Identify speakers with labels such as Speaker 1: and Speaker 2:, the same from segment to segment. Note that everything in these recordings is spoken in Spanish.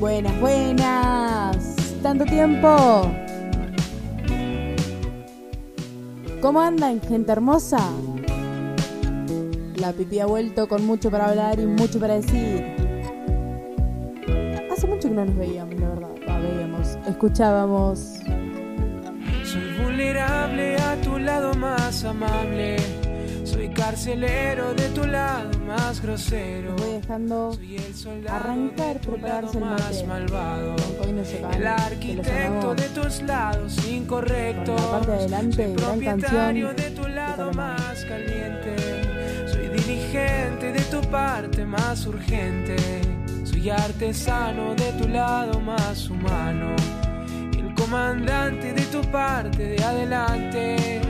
Speaker 1: Buenas, buenas. Tanto tiempo. ¿Cómo andan, gente hermosa? La pipi ha vuelto con mucho para hablar y mucho para decir. Hace mucho que no nos veíamos, la verdad. La veíamos, escuchábamos.
Speaker 2: Soy vulnerable a tu lado más amable. Carcelero de tu lado más grosero.
Speaker 1: Voy dejando
Speaker 2: Soy el soldado
Speaker 1: arrancar,
Speaker 2: de tu
Speaker 1: prepararse el
Speaker 2: lado
Speaker 1: mate.
Speaker 2: más malvado.
Speaker 1: Hoy no se van,
Speaker 2: El arquitecto de tus lados.
Speaker 1: Con la parte de adelante,
Speaker 2: Soy propietario
Speaker 1: canción
Speaker 2: de tu lado más caliente. Soy dirigente de tu parte más urgente. Soy artesano de tu lado más humano. El comandante de tu parte de adelante.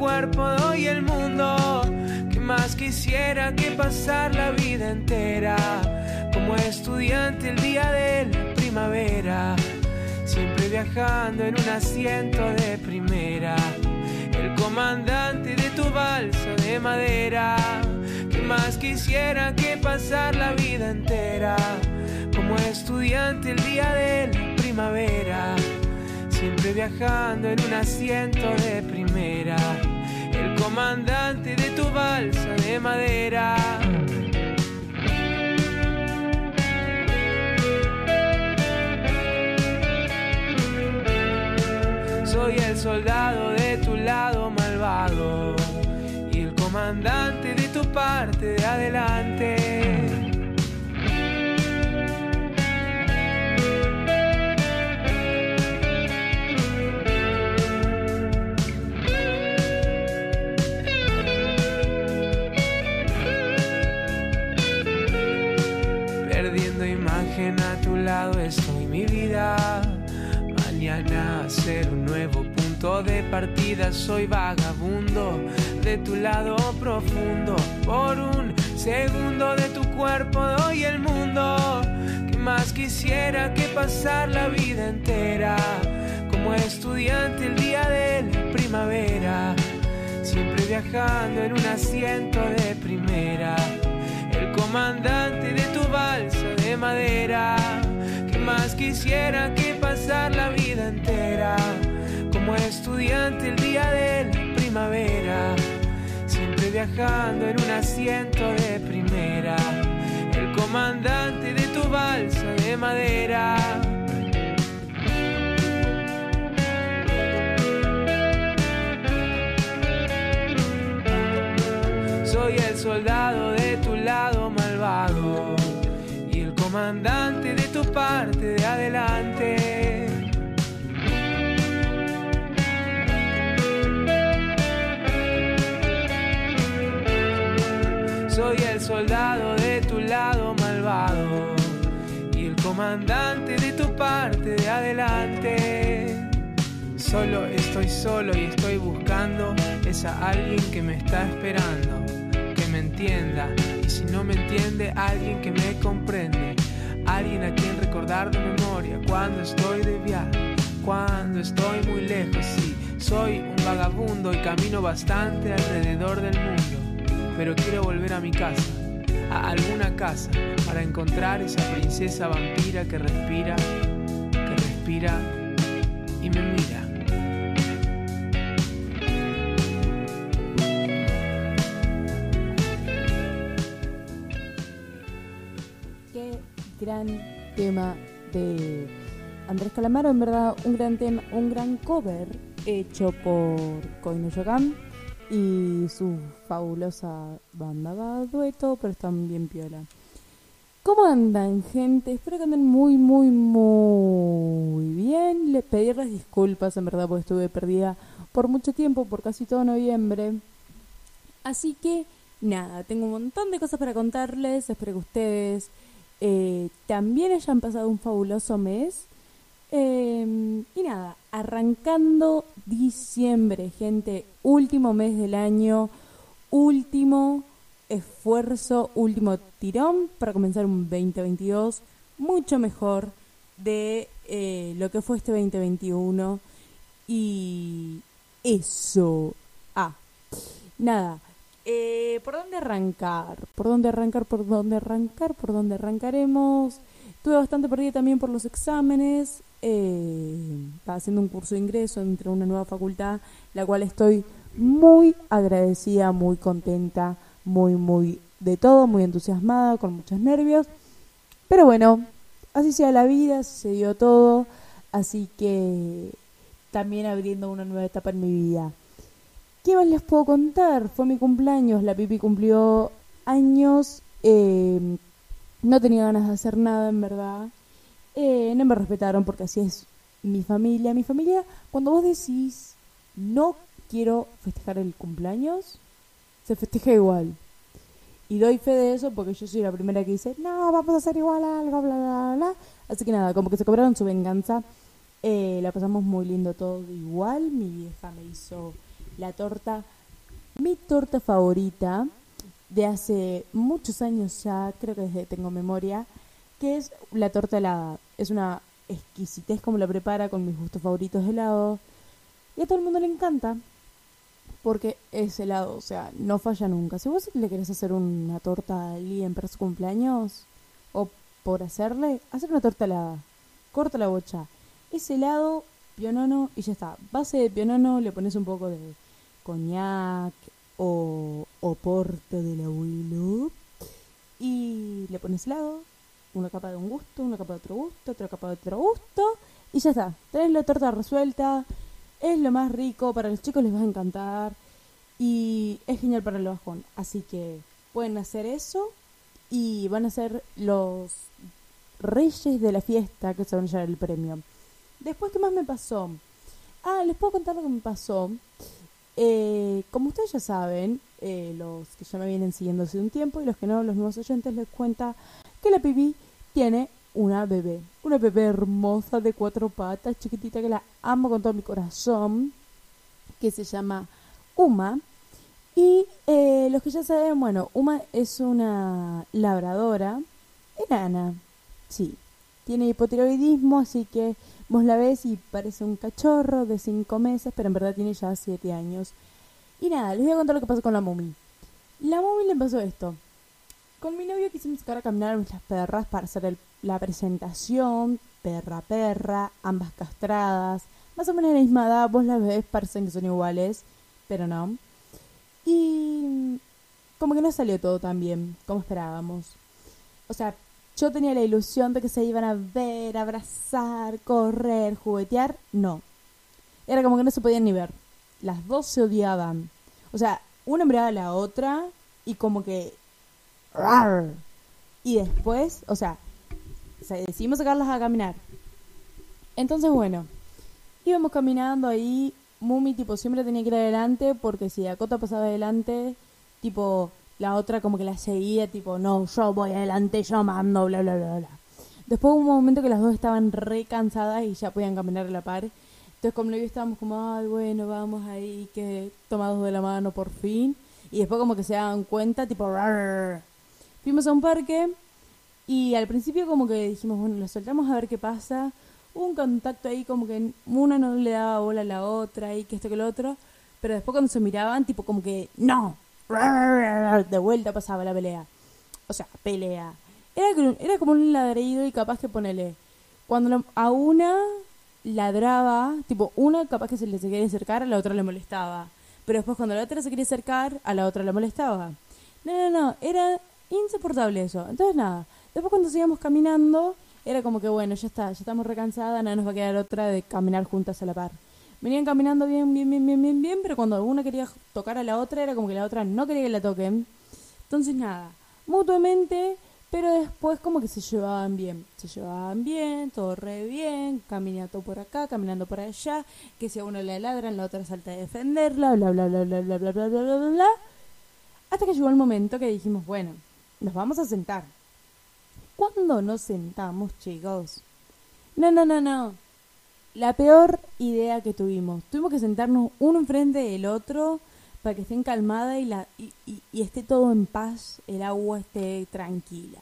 Speaker 2: cuerpo doy el mundo. Que más quisiera que pasar la vida entera. Como estudiante el día de la primavera. Siempre viajando en un asiento de primera. El comandante de tu balsa de madera. Que más quisiera que pasar la vida entera. Como estudiante el día de la primavera. Siempre viajando en un asiento de primera. El comandante de tu balsa de madera. Soy el soldado de tu lado malvado y el comandante de tu parte de adelante. Punto de partida. Soy vagabundo de tu lado profundo. Por un segundo de tu cuerpo doy el mundo. Que más quisiera que pasar la vida entera. Como estudiante el día de primavera. Siempre viajando en un asiento de primera. El comandante de tu balsa de madera. Que más quisiera que pasar la vida entera. Estudiante el día de la primavera. Siempre viajando en un asiento de primera. El comandante de tu balsa de madera. Soy el soldado de tu lado malvado y el comandante de tu parte de adelante. Soldado de tu lado malvado. Y el comandante de tu parte de adelante. Solo estoy solo y estoy buscando es a alguien que me está esperando, que me entienda. Y si no me entiende, alguien que me comprende, alguien a quien recordar de memoria cuando estoy de viaje, cuando estoy muy lejos, sí, soy un vagabundo y camino bastante alrededor del mundo, pero quiero volver a mi casa, a alguna casa, para encontrar esa princesa vampira que respira, que respira y me mira.
Speaker 1: Qué gran tema de Andrés Calamaro, en verdad un gran tema, un gran cover hecho por Koino Yokan y su fabulosa banda va dueto, pero están bien piola. ¿Cómo andan, gente? Espero que anden muy, muy, muy bien. Les pedirles disculpas, en verdad, porque estuve perdida por mucho tiempo, por casi todo noviembre. Así que, nada, tengo un montón de cosas para contarles. Espero que ustedes eh, también hayan pasado un fabuloso mes. Em, y nada, arrancando diciembre, gente, último mes del año, último esfuerzo, último tirón para comenzar un 2022 mucho mejor de eh, lo que fue este 2021. Y eso. Ah, nada. Eh, ¿Por dónde arrancar? ¿Por dónde arrancar? ¿Por dónde arrancar? ¿Por dónde arrancaremos? Estuve bastante perdida también por los exámenes. Eh, haciendo un curso de ingreso entre una nueva facultad, la cual estoy muy agradecida, muy contenta, muy, muy de todo, muy entusiasmada, con muchos nervios. Pero bueno, así sea la vida, así se dio todo, así que también abriendo una nueva etapa en mi vida. ¿Qué más les puedo contar? Fue mi cumpleaños, la Pipi cumplió años, eh, no tenía ganas de hacer nada en verdad, eh, no me respetaron porque así es mi familia. Mi familia, cuando vos decís no quiero festejar el cumpleaños, se festeja igual. Y doy fe de eso porque yo soy la primera que dice, no, vamos a hacer igual algo, bla, bla, bla. Así que nada, como que se cobraron su venganza. Eh, la pasamos muy lindo todo igual. Mi vieja me hizo la torta, mi torta favorita de hace muchos años ya, creo que desde tengo memoria, que es la torta helada. Es una exquisitez como la prepara con mis gustos favoritos de helado. Y a todo el mundo le encanta porque es helado, o sea, no falla nunca. Si vos le querés hacer una torta a alguien para su cumpleaños o por hacerle, hacer una torta helada. Corta la bocha. Es helado, pionono y ya está. Base de pionono le pones un poco de coñac o, o porto del abuelo y le pones helado, una capa de un gusto, una capa de otro gusto, otra capa de otro gusto y ya está. Tenés la torta resuelta es lo más rico, para los chicos les va a encantar y es genial para el bajón. Así que pueden hacer eso y van a ser los reyes de la fiesta que se van a llevar el premio. Después, ¿qué más me pasó? Ah, les puedo contar lo que me pasó. Eh, como ustedes ya saben, eh, los que ya me vienen siguiendo hace un tiempo y los que no, los nuevos oyentes les cuenta que la pibi tiene una bebé. Una bebé hermosa de cuatro patas, chiquitita que la amo con todo mi corazón, que se llama Uma. Y eh, los que ya saben, bueno, Uma es una labradora enana, sí. Tiene hipotiroidismo, así que vos la ves y parece un cachorro de cinco meses, pero en verdad tiene ya siete años. Y nada, les voy a contar lo que pasó con la Mumi. La Mumi le pasó esto. Con mi novio quisimos sacar a caminar a nuestras perras para hacer la presentación, perra perra, ambas castradas, más o menos la misma edad, vos las ves, parecen que son iguales, pero no. Y como que no salió todo tan bien como esperábamos. O sea, yo tenía la ilusión de que se iban a ver, abrazar, correr, juguetear. No. Era como que no se podían ni ver. Las dos se odiaban. O sea, una miraba a la otra y como que y después, o sea, decidimos sacarlas a caminar. Entonces, bueno, íbamos caminando ahí. Mumi, tipo, siempre tenía que ir adelante porque si Dakota pasaba adelante, tipo, la otra como que la seguía, tipo, no, yo voy adelante, yo mando, bla, bla, bla, bla. Después hubo un momento que las dos estaban re cansadas y ya podían caminar a la par. Entonces, como lo vi, estábamos como, ay, bueno, vamos ahí, que tomados de la mano por fin. Y después como que se daban cuenta, tipo, Fuimos a un parque y al principio como que dijimos, bueno, lo soltamos a ver qué pasa. Hubo un contacto ahí como que una no le daba bola a la otra y que esto que lo otro. Pero después cuando se miraban, tipo como que, no. De vuelta pasaba la pelea. O sea, pelea. Era, era como un ladrido y capaz que ponele. Cuando a una ladraba, tipo una capaz que se le quería acercar, a la otra le molestaba. Pero después cuando la otra se quería acercar, a la otra le molestaba. No, no, no, era insoportable eso. Entonces nada, después cuando seguíamos caminando, era como que bueno, ya está, ya estamos recansadas, nada nos va a quedar otra de caminar juntas a la par. Venían caminando bien, bien, bien, bien, bien, bien, pero cuando una quería tocar a la otra, era como que la otra no quería que la toquen. Entonces nada, mutuamente, pero después como que se llevaban bien, se llevaban bien, todo re bien, caminando por acá, caminando por allá, que si a uno le ladran, la otra salta a defenderla, bla, bla, bla, bla, bla, bla, bla, bla, bla, bla. Hasta que llegó el momento que dijimos, bueno, nos vamos a sentar. ¿Cuándo nos sentamos, chicos? No, no, no, no. La peor idea que tuvimos. Tuvimos que sentarnos uno enfrente del otro para que estén calmada y, la, y, y esté todo en paz, el agua esté tranquila.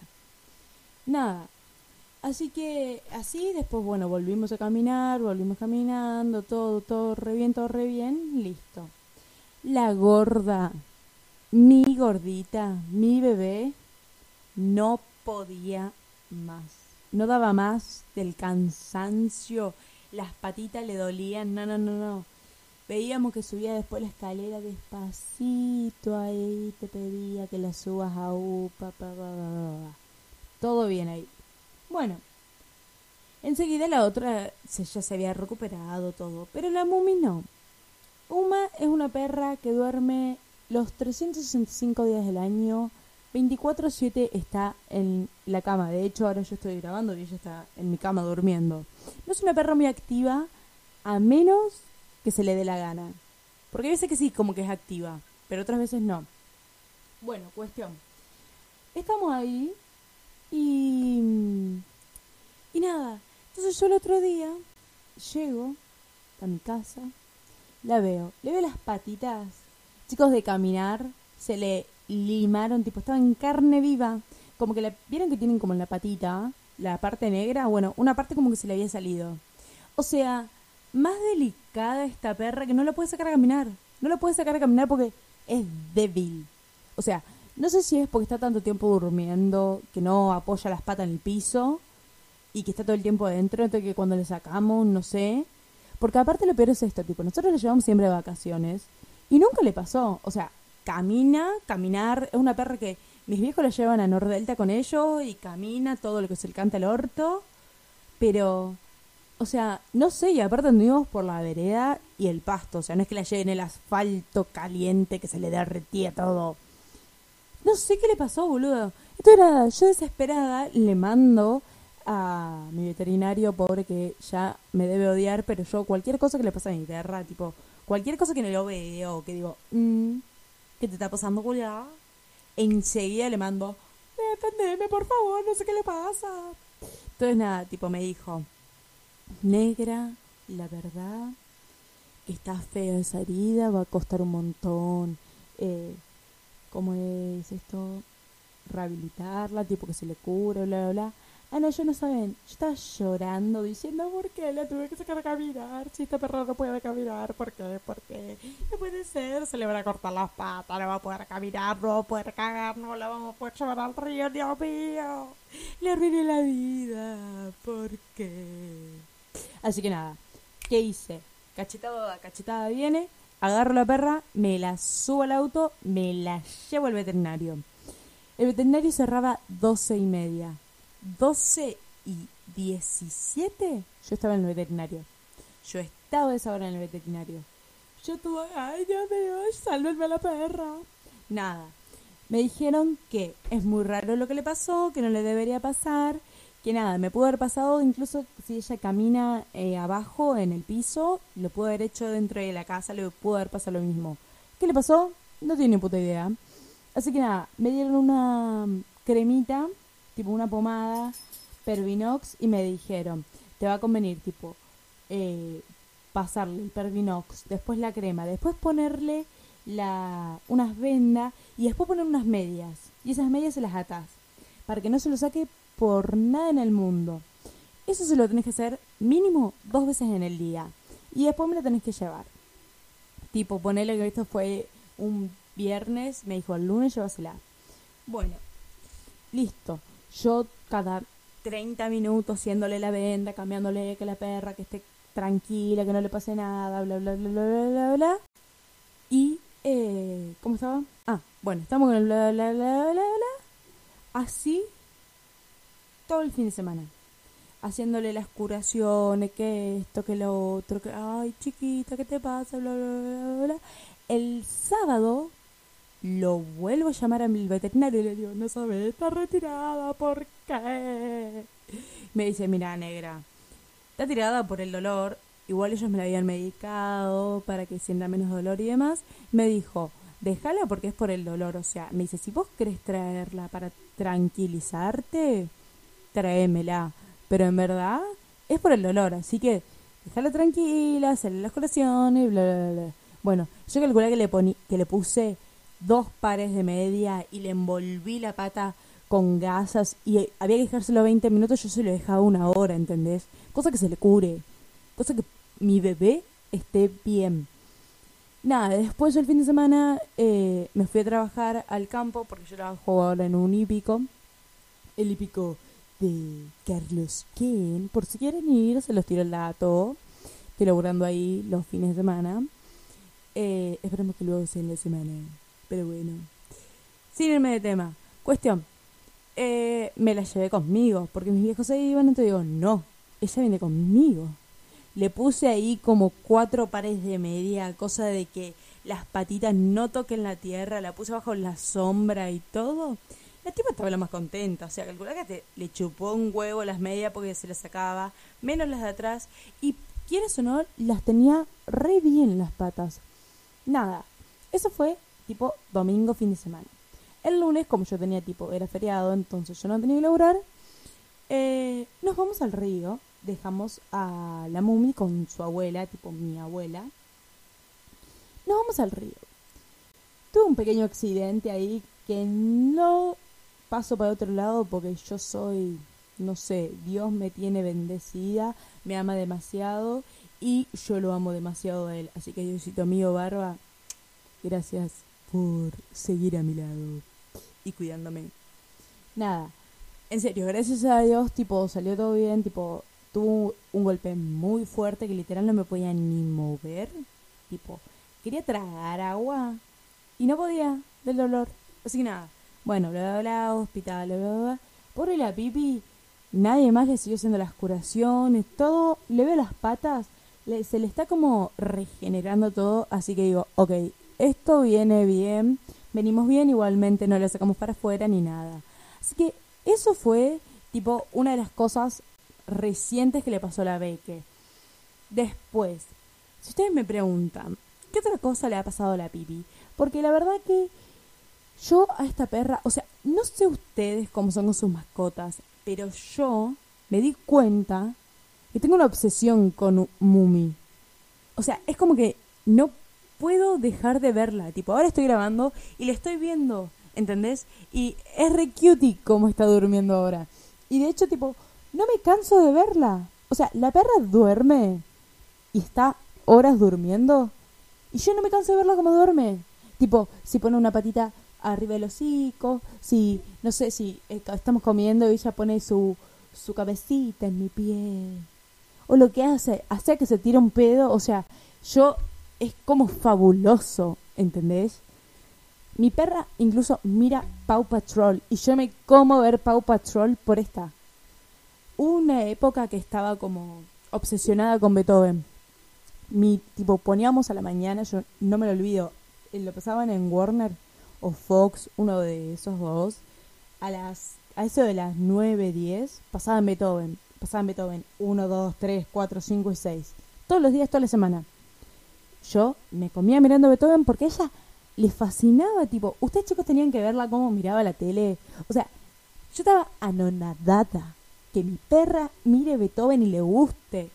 Speaker 1: Nada, Así que así, después, bueno, volvimos a caminar, volvimos caminando, todo, todo re bien, todo re bien, listo. La gorda, mi gordita, mi bebé, no podía más. No daba más del cansancio, las patitas le dolían, no, no, no, no. Veíamos que subía después la escalera despacito ahí, te pedía que la subas a upa, pa, pa, pa, todo bien ahí. Bueno, enseguida la otra se, ya se había recuperado todo, pero la Mumi no. Uma es una perra que duerme los 365 días del año, 24/7 está en la cama. De hecho, ahora yo estoy grabando y ella está en mi cama durmiendo. No es una perra muy activa, a menos que se le dé la gana. Porque hay veces que sí, como que es activa, pero otras veces no. Bueno, cuestión. Estamos ahí y... Y nada, entonces yo el otro día llego a mi casa, la veo, le veo las patitas, chicos de caminar, se le limaron, tipo, estaba en carne viva, como que la, vieron que tienen como la patita, la parte negra, bueno, una parte como que se le había salido. O sea, más delicada esta perra que no la puede sacar a caminar, no la puede sacar a caminar porque es débil. O sea, no sé si es porque está tanto tiempo durmiendo que no apoya las patas en el piso y que está todo el tiempo adentro, entonces que cuando le sacamos, no sé. Porque aparte lo peor es esto, tipo, nosotros le llevamos siempre de vacaciones y nunca le pasó. O sea, camina, caminar, es una perra que mis viejos la llevan a Nordelta con ellos y camina todo lo que se le canta el orto, pero, o sea, no sé, y aparte anduvimos por la vereda y el pasto, o sea, no es que la lleven el asfalto caliente que se le derretía todo. No sé qué le pasó, boludo. Entonces nada, yo desesperada le mando a mi veterinario, pobre que ya me debe odiar, pero yo cualquier cosa que le pase a mi perra, tipo, cualquier cosa que no lo veo, que digo, mmm, ¿qué te está pasando, Julia? Enseguida le mando, defendeme, por favor, no sé qué le pasa. Entonces nada, tipo, me dijo, negra, la verdad, está fea esa herida, va a costar un montón. Eh, cómo es esto, rehabilitarla, tipo que se le cure, bla, bla, bla. Ah, no, yo no saben. Yo estaba llorando diciendo, ¿por qué la tuve que sacar a caminar? Si esta perra no puede caminar, ¿por qué? ¿Por qué? No puede ser, se le van a cortar las patas, no va a poder caminar, no va a poder cagar, no la vamos a poder llevar al río, Dios mío. Le arruiné la vida, ¿por qué? Así que nada, ¿qué hice? Cachetada, cachetada viene, agarro la perra, me la subo al auto, me la llevo al veterinario. El veterinario cerraba doce y media. Doce y diecisiete, yo estaba en el veterinario. Yo estaba esa hora en el veterinario. Yo tuve, ay Dios mío, sálvenme a la perra. Nada. Me dijeron que es muy raro lo que le pasó, que no le debería pasar, que nada, me pudo haber pasado incluso si ella camina eh, abajo en el piso, lo pudo haber hecho dentro de la casa, le pudo haber pasado lo mismo. ¿Qué le pasó? No tiene puta idea. Así que nada, me dieron una cremita, tipo una pomada, Pervinox, y me dijeron, te va a convenir, tipo, eh, pasarle el Pervinox, después la crema, después ponerle unas vendas y después poner unas medias. Y esas medias se las atás, para que no se lo saque por nada en el mundo. Eso se lo tenés que hacer mínimo dos veces en el día. Y después me lo tenés que llevar. Tipo, ponele que esto fue un viernes, me dijo el lunes llévasela. Bueno, listo. Yo cada 30 minutos haciéndole la venda, cambiándole que la perra, que esté tranquila, que no le pase nada, bla, bla, bla, bla, bla, bla. Y, eh, ¿cómo estaba? Ah, bueno, estamos con el bla, bla, bla, bla, bla. Así todo el fin de semana. Haciéndole las curaciones, que esto, que lo otro, que, ay, chiquita, ¿qué te pasa? Bla, bla, bla, bla. El sábado lo vuelvo a llamar a mi veterinario y le digo, no sabes, está retirada, ¿por qué? Me dice, mira, negra, está tirada por el dolor, igual ellos me la habían medicado para que sienta menos dolor y demás. Me dijo, déjala porque es por el dolor, o sea, me dice, si vos querés traerla para tranquilizarte, tráemela. Pero en verdad es por el dolor, así que déjala tranquila, hacerle las colaciones, bla, bla, bla. Bueno, yo calculé que le, poní, que le puse dos pares de media y le envolví la pata con gasas y había que dejárselo 20 minutos, yo se lo dejaba una hora, ¿entendés? Cosa que se le cure, cosa que mi bebé esté bien. Nada, después el fin de semana eh, me fui a trabajar al campo porque yo trabajo ahora en un hípico. El hípico de Carlos Ken. Por si quieren ir, se los tiro el dato. Estoy laburando ahí los fines de semana. Eh, esperemos que luego sea en la semana. Pero bueno. Sin irme de tema. Cuestión. Eh, me la llevé conmigo. Porque mis viejos se iban. Entonces digo, no. Ella viene conmigo. Le puse ahí como cuatro pares de media. Cosa de que las patitas no toquen la tierra. La puse bajo la sombra y todo. La tipa estaba la más contenta, o sea, calculá que le chupó un huevo las medias porque se las sacaba, menos las de atrás, y quieres o no, las tenía re bien las patas. Nada, eso fue tipo domingo, fin de semana. El lunes, como yo tenía tipo, era feriado, entonces yo no tenía que laburar, eh, nos vamos al río, dejamos a la mumi con su abuela, tipo mi abuela. Nos vamos al río. Tuve un pequeño accidente ahí que no paso para otro lado porque yo soy, no sé, Dios me tiene bendecida, me ama demasiado y yo lo amo demasiado a él. Así que Diosito mío, Barba, gracias por seguir a mi lado y cuidándome. Nada, en serio, gracias a Dios, tipo, salió todo bien, tipo, tuvo un golpe muy fuerte que literal no me podía ni mover. Tipo, quería tragar agua y no podía del dolor. Así que nada, bueno, bla, bla, bla, hospital, bla, bla, bla. Pobre la pipi, nadie más le siguió haciendo las curaciones, todo, le veo las patas, le, se le está como regenerando todo, así que digo, ok, esto viene bien, venimos bien, igualmente no le sacamos para afuera ni nada. Así que eso fue, tipo, una de las cosas recientes que le pasó a la Beque. Después, si ustedes me preguntan, ¿qué otra cosa le ha pasado a la pipi? Porque la verdad que yo a esta perra, o sea, no sé ustedes cómo son con sus mascotas, pero yo me di cuenta que tengo una obsesión con Mumi. O sea, es como que no puedo dejar de verla. Tipo, ahora estoy grabando y le estoy viendo, ¿entendés? Y es re cutie como está durmiendo ahora. Y de hecho, tipo, no me canso de verla. O sea, la perra duerme y está horas durmiendo. Y yo no me canso de verla como duerme. Tipo, si pone una patita arriba del hocico, si, no sé, si eh, estamos comiendo y ella pone su, su cabecita en mi piel, o lo que hace, hace que se tire un pedo, o sea, yo es como fabuloso, ¿entendés? Mi perra incluso mira Paw Patrol y yo me como ver Paw Patrol por esta. Una época que estaba como obsesionada con Beethoven. Mi tipo poníamos a la mañana, yo no me lo olvido, eh, lo pasaban en Warner o Fox, uno de esos dos, a las a eso de las 9, 10, pasaban Beethoven, pasaban Beethoven 1, 2, 3, 4, 5 y 6. Todos los días, toda la semana. Yo me comía mirando Beethoven porque ella le fascinaba, tipo, ustedes chicos tenían que verla cómo miraba la tele. O sea, yo estaba anonadada que mi perra mire Beethoven y le guste.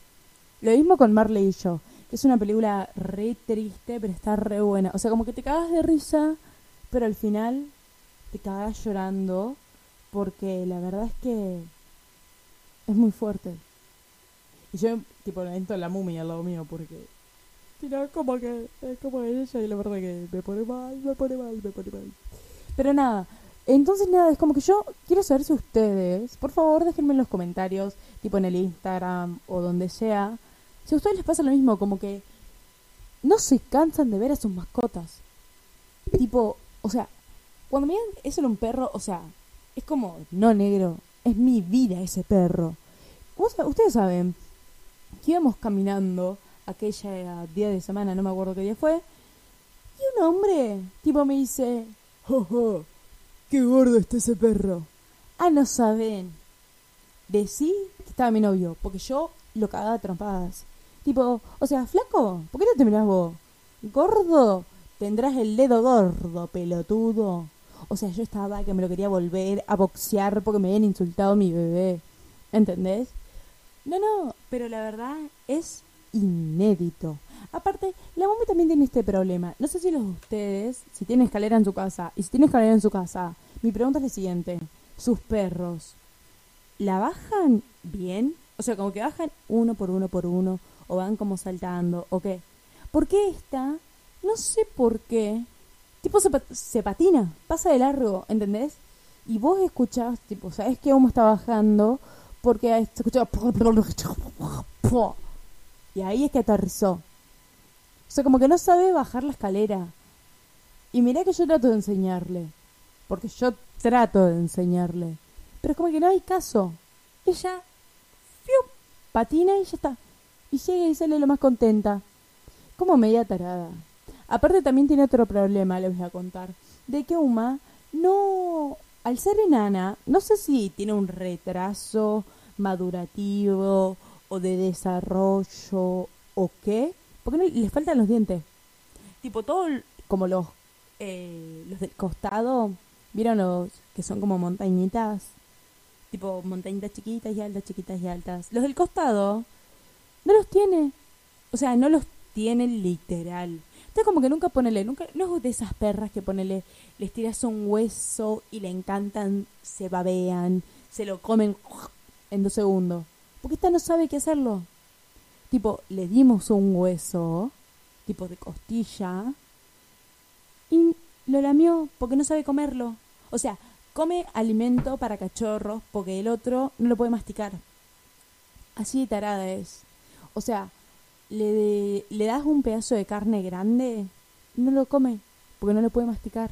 Speaker 1: Lo mismo con Marley y yo, que es una película re triste, pero está re buena. O sea, como que te cagas de risa, pero al final te cagas llorando porque la verdad es que es muy fuerte. Y yo, tipo, le entro la mumia al lado mío porque. Como que. Es como ella y la verdad que me pone mal, me pone mal, me pone mal. Pero nada. Entonces, nada, es como que yo quiero saber si ustedes, por favor, déjenme en los comentarios, tipo en el Instagram o donde sea, si a ustedes les pasa lo mismo, como que no se cansan de ver a sus mascotas. Tipo, o sea, cuando me digan, es un perro, o sea, es como, no negro, es mi vida ese perro. Ustedes saben que íbamos caminando aquella día de semana, no me acuerdo qué día fue, y un hombre, tipo, me dice, ¡Oh, qué gordo está ese perro! Ah, no saben. Decí que estaba mi novio, porque yo lo cagaba a trompadas. Tipo, o sea, flaco, ¿por qué no te mirás vos? Gordo, tendrás el dedo gordo, pelotudo. O sea, yo estaba que me lo quería volver a boxear porque me habían insultado mi bebé. ¿Entendés? No, no, pero la verdad es inédito. Aparte, la momia también tiene este problema. No sé si los de ustedes, si tienen escalera en su casa, y si tienen escalera en su casa, mi pregunta es la siguiente. ¿Sus perros la bajan bien? O sea, como que bajan uno por uno por uno, o van como saltando, o qué. Porque esta, no sé por qué, tipo se, se patina, pasa de largo, ¿entendés? Y vos escuchás, tipo, ¿sabes que humo está bajando? Porque se escuchaba... Y ahí es que aterrizó. O sea, como que no sabe bajar la escalera. Y mirá que yo trato de enseñarle. Porque yo trato de enseñarle. Pero es como que no hay caso. Ella ¡fiu! patina y ya está. Y llega y sale lo más contenta. Como media tarada. Aparte también tiene otro problema, les voy a contar. De que Uma no... Al ser enana, no sé si tiene un retraso madurativo o de desarrollo o qué. Porque no, le faltan los dientes. Tipo, todo como los, eh, los del costado. ¿Vieron los que son como montañitas? Tipo, montañitas chiquitas y altas, chiquitas y altas. Los del costado no los tiene. O sea, no los tiene literal. Entonces como que nunca ponele, nunca, no es de esas perras que ponele, les tiras un hueso y le encantan, se babean, se lo comen en dos segundos. Porque esta no sabe qué hacerlo. Tipo, le dimos un hueso, tipo de costilla, y lo lamió porque no sabe comerlo. O sea, come alimento para cachorros porque el otro no lo puede masticar. Así de tarada es. O sea, le, le das un pedazo de carne grande, no lo come porque no lo puede masticar.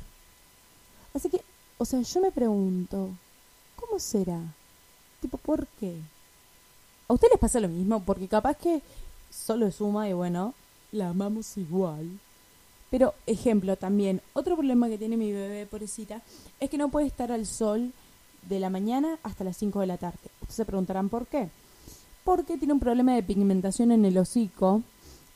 Speaker 1: Así que, o sea, yo me pregunto, ¿cómo será? Tipo, ¿por qué? ¿A ustedes les pasa lo mismo? Porque capaz que solo suma y bueno, la amamos igual. Pero, ejemplo, también, otro problema que tiene mi bebé, pobrecita, es que no puede estar al sol de la mañana hasta las 5 de la tarde. Ustedes se preguntarán por qué porque tiene un problema de pigmentación en el hocico.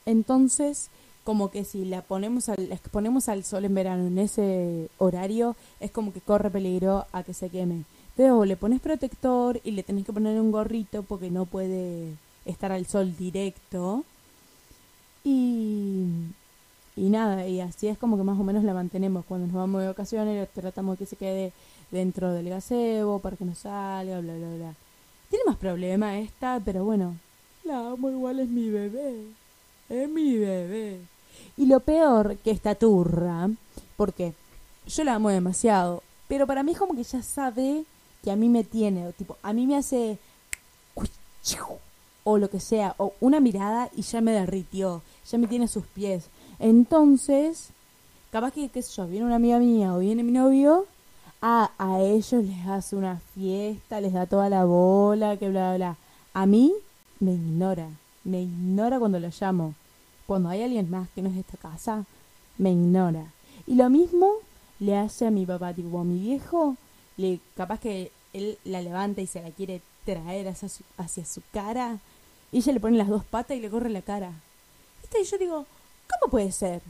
Speaker 1: Entonces, como que si la ponemos al, la exponemos al sol en verano en ese horario, es como que corre peligro a que se queme. Pero le pones protector y le tenés que poner un gorrito porque no puede estar al sol directo. Y, y nada, y así es como que más o menos la mantenemos. Cuando nos vamos de vacaciones, tratamos de que se quede dentro del gazebo para que no salga, bla, bla, bla. Tiene más problema esta, pero bueno. La amo igual, es mi bebé. Es mi bebé. Y lo peor que esta turra, porque yo la amo demasiado, pero para mí es como que ya sabe que a mí me tiene, o tipo, a mí me hace o lo que sea, o una mirada y ya me derritió, ya me tiene a sus pies. Entonces, capaz que, qué sé yo, viene una amiga mía o viene mi novio a, a ellos les hace una fiesta, les da toda la bola, que bla, bla, bla. A mí me ignora, me ignora cuando lo llamo. Cuando hay alguien más que no es de esta casa, me ignora. Y lo mismo le hace a mi papá, tipo a mi viejo, le capaz que él la levanta y se la quiere traer hacia su, cara, y ella le pone las dos patas y le corre la cara. Y yo digo, ¿cómo puede ser?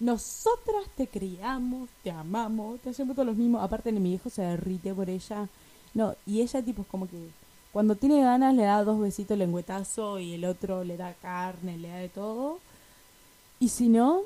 Speaker 1: Nosotras te criamos, te amamos, te hacemos todos los mismos. Aparte, mi hijo se derrite por ella. No, y ella, tipo, es como que cuando tiene ganas le da dos besitos lengüetazo y el otro le da carne, le da de todo. Y si no,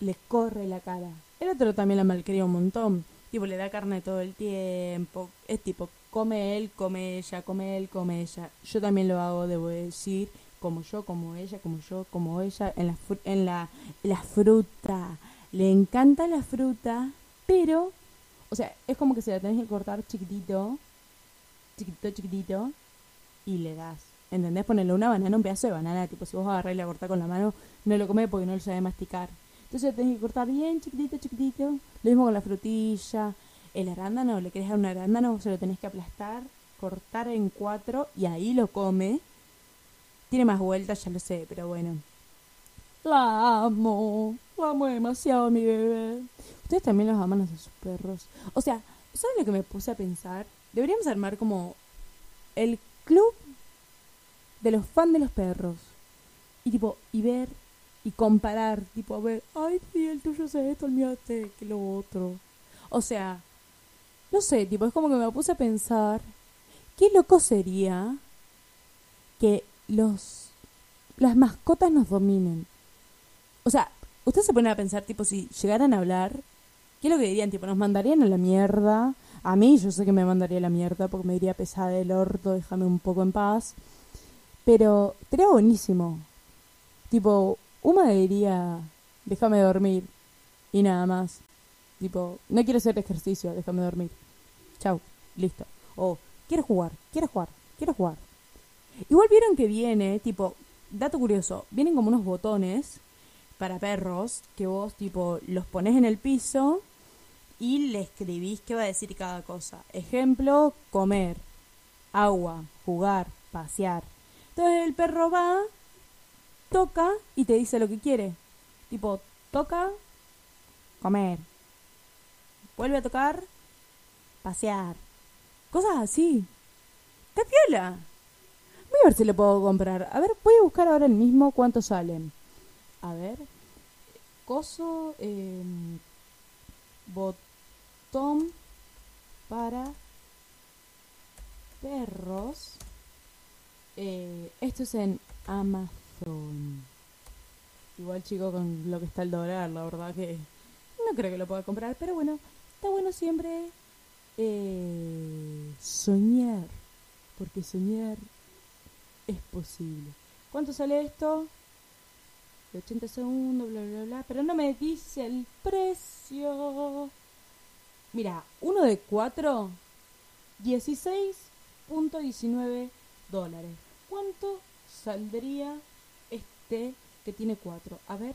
Speaker 1: le corre la cara. El otro también la malcría un montón. Tipo, le da carne todo el tiempo. Es tipo, come él, come ella, come él, come ella. Yo también lo hago, debo decir como yo, como ella, como yo, como ella, en la, en la, la fruta. Le encanta la fruta, pero, o sea, es como que se la tenés que cortar chiquitito, chiquitito, chiquitito, y le das. ¿Entendés? Ponerle una banana, un pedazo de banana, tipo, si vos agarrás y la cortás con la mano, no lo come porque no lo sabe masticar. Entonces tenés que cortar bien chiquitito, chiquitito. Lo mismo con la frutilla. El arándano, le querés dar un arándano, se lo tenés que aplastar, cortar en cuatro y ahí lo come tiene más vueltas, ya lo sé, pero bueno. La amo. La amo demasiado mi bebé. Ustedes también los aman a sus perros. O sea, ¿saben lo que me puse a pensar? Deberíamos armar como el club de los fans de los perros. Y tipo, y ver y comparar, tipo, a ver, ay, sí, el tuyo es esto, el mío es este, que lo otro. O sea, no sé, tipo, es como que me puse a pensar qué loco sería que los las mascotas nos dominen. O sea, ustedes se ponen a pensar, tipo, si llegaran a hablar, ¿qué es lo que dirían? Tipo, nos mandarían a la mierda. A mí, yo sé que me mandaría a la mierda porque me diría pesada del orto, déjame un poco en paz. Pero sería buenísimo. Tipo, Uma diría, déjame dormir. Y nada más. Tipo, no quiero hacer ejercicio, déjame dormir. Chau, listo. O, quiero jugar, quiero jugar, quiero jugar. Igual vieron que viene, tipo, dato curioso, vienen como unos botones para perros que vos, tipo, los pones en el piso y le escribís qué va a decir cada cosa. Ejemplo, comer, agua, jugar, pasear. Entonces el perro va, toca y te dice lo que quiere. Tipo, toca, comer. Vuelve a tocar, pasear. Cosas así. ¡Qué piola! Voy a ver si lo puedo comprar. A ver, voy a buscar ahora el mismo cuánto salen. A ver. Coso. Eh, botón para perros. Eh, esto es en Amazon. Igual chico con lo que está el dólar, la verdad que no creo que lo pueda comprar, pero bueno, está bueno siempre eh, soñar, porque soñar es posible. ¿Cuánto sale esto? De 80 segundos, bla, bla, bla. Pero no me dice el precio. Mira, uno de cuatro, 16.19 dólares. ¿Cuánto saldría que tiene cuatro? A ver,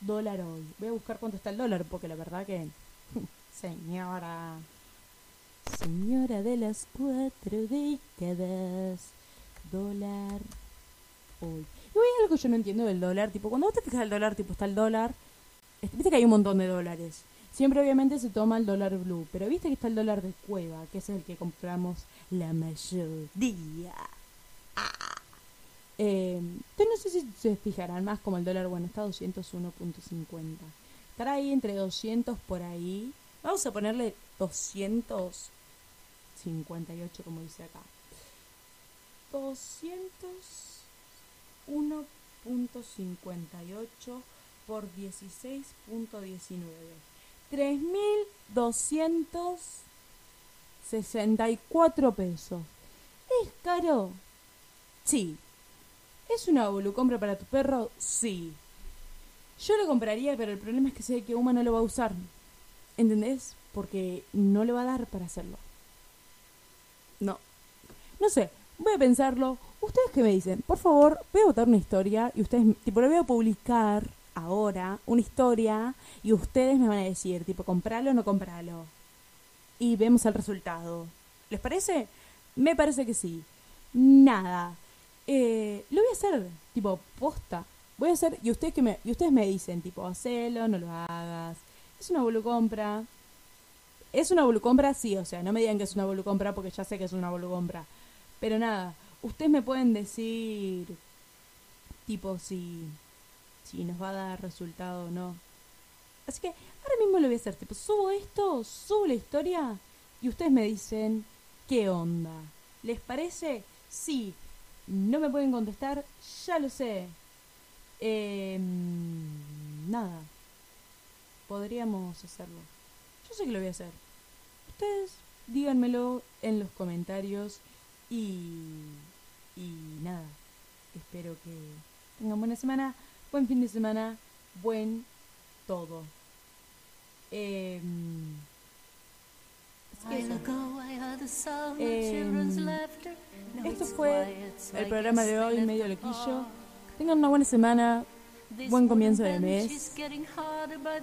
Speaker 1: dólar hoy. Voy a buscar cuánto está el dólar, porque la verdad que... Señora. Señora de las cuatro décadas dólar hoy. Y hay algo que yo no entiendo del dólar, tipo, cuando vos te fijas el dólar, tipo, está el dólar, viste que hay un montón de dólares. Siempre obviamente se toma el dólar blue, pero viste que está el dólar de cueva, que es el que compramos la mayoría. Ah. Eh, no sé si se fijarán más como el dólar, bueno, está 201.50. Estará ahí entre 200 por ahí. Vamos a ponerle 258 como dice acá. 201.58 por 16.19. 3.264 pesos. ¿Es caro? Sí. ¿Es una volucompra para tu perro? Sí. Yo lo compraría, pero el problema es que sé que Uma no lo va a usar. ¿Entendés? Porque no le va a dar para hacerlo. No. No sé, voy a pensarlo. ¿Ustedes qué me dicen? Por favor, voy a botar una historia y ustedes, tipo, lo voy a publicar ahora, una historia, y ustedes me van a decir, tipo, compralo o no compralo. Y vemos el resultado. ¿Les parece? Me parece que sí. Nada. Eh, lo voy a hacer, tipo, posta. Voy a hacer, y ustedes, que me, y ustedes me dicen, tipo, hacelo, no lo hagas. Es una volucompra. ¿Es una volucompra? Sí, o sea, no me digan que es una volucompra porque ya sé que es una volucompra. Pero nada, ustedes me pueden decir, tipo, si, si nos va a dar resultado o no. Así que ahora mismo lo voy a hacer, tipo, subo esto, subo la historia y ustedes me dicen, ¿qué onda? ¿Les parece? Sí. No me pueden contestar, ya lo sé. Eh, nada. Podríamos hacerlo. Yo sé que lo voy a hacer. Ustedes díganmelo en los comentarios y, y nada, espero que tengan buena semana, buen fin de semana, buen todo. Eh, esto fue el programa de hoy, medio loquillo. Tengan una buena semana, buen comienzo de mes.